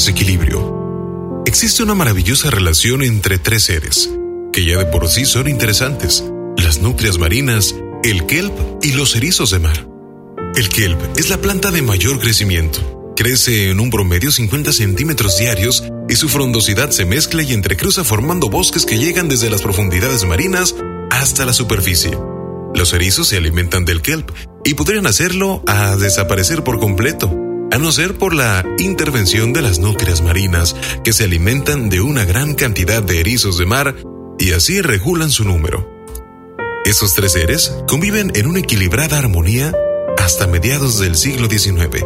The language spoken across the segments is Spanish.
desequilibrio. Existe una maravillosa relación entre tres seres, que ya de por sí son interesantes, las nutrias marinas, el kelp y los erizos de mar. El kelp es la planta de mayor crecimiento. Crece en un promedio 50 centímetros diarios y su frondosidad se mezcla y entrecruza formando bosques que llegan desde las profundidades marinas hasta la superficie. Los erizos se alimentan del kelp y podrían hacerlo a desaparecer por completo, a no ser por la intervención de las nutrias marinas que se alimentan de una gran cantidad de erizos de mar y así regulan su número. Esos tres seres conviven en una equilibrada armonía hasta mediados del siglo XIX,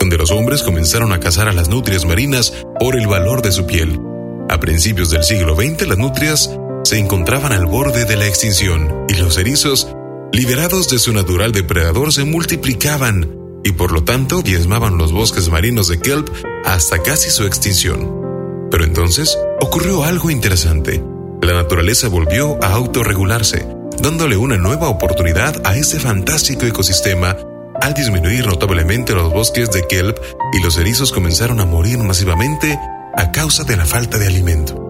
donde los hombres comenzaron a cazar a las nutrias marinas por el valor de su piel. A principios del siglo XX las nutrias se encontraban al borde de la extinción y los erizos, liberados de su natural depredador, se multiplicaban y por lo tanto diezmaban los bosques marinos de kelp hasta casi su extinción. Pero entonces ocurrió algo interesante. La naturaleza volvió a autorregularse, dándole una nueva oportunidad a este fantástico ecosistema al disminuir notablemente los bosques de kelp y los erizos comenzaron a morir masivamente a causa de la falta de alimento.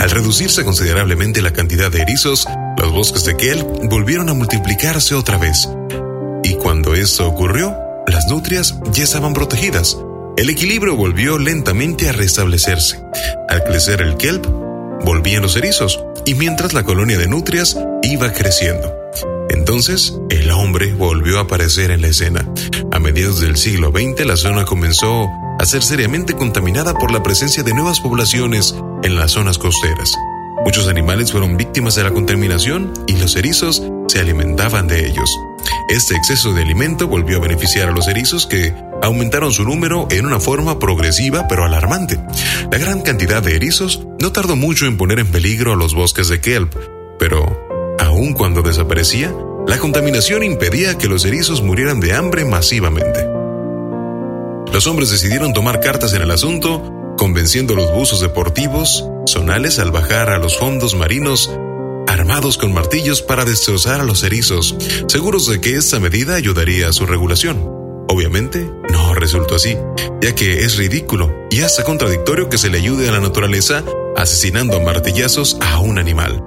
Al reducirse considerablemente la cantidad de erizos, los bosques de kelp volvieron a multiplicarse otra vez. Esto ocurrió, las nutrias ya estaban protegidas. El equilibrio volvió lentamente a restablecerse. Al crecer el kelp, volvían los erizos, y mientras la colonia de nutrias iba creciendo. Entonces, el hombre volvió a aparecer en la escena. A mediados del siglo XX, la zona comenzó a ser seriamente contaminada por la presencia de nuevas poblaciones en las zonas costeras. Muchos animales fueron víctimas de la contaminación y los erizos se alimentaban de ellos. Este exceso de alimento volvió a beneficiar a los erizos que aumentaron su número en una forma progresiva pero alarmante. La gran cantidad de erizos no tardó mucho en poner en peligro a los bosques de kelp, pero aun cuando desaparecía, la contaminación impedía que los erizos murieran de hambre masivamente. Los hombres decidieron tomar cartas en el asunto, convenciendo a los buzos deportivos zonales al bajar a los fondos marinos armados con martillos para destrozar a los erizos, seguros de que esta medida ayudaría a su regulación. Obviamente, no resultó así, ya que es ridículo y hasta contradictorio que se le ayude a la naturaleza asesinando martillazos a un animal.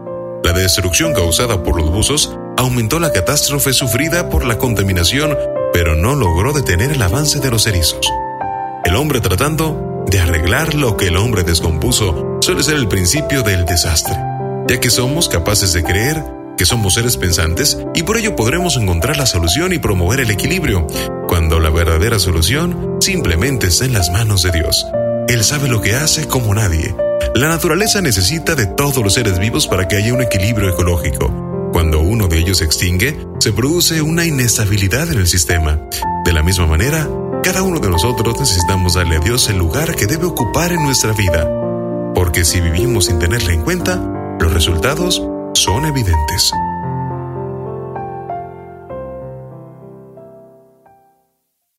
La destrucción causada por los buzos aumentó la catástrofe sufrida por la contaminación, pero no logró detener el avance de los erizos. El hombre tratando de arreglar lo que el hombre descompuso suele ser el principio del desastre ya que somos capaces de creer que somos seres pensantes y por ello podremos encontrar la solución y promover el equilibrio, cuando la verdadera solución simplemente está en las manos de Dios. Él sabe lo que hace como nadie. La naturaleza necesita de todos los seres vivos para que haya un equilibrio ecológico. Cuando uno de ellos se extingue, se produce una inestabilidad en el sistema. De la misma manera, cada uno de nosotros necesitamos darle a Dios el lugar que debe ocupar en nuestra vida. Porque si vivimos sin tenerla en cuenta, los resultados son evidentes.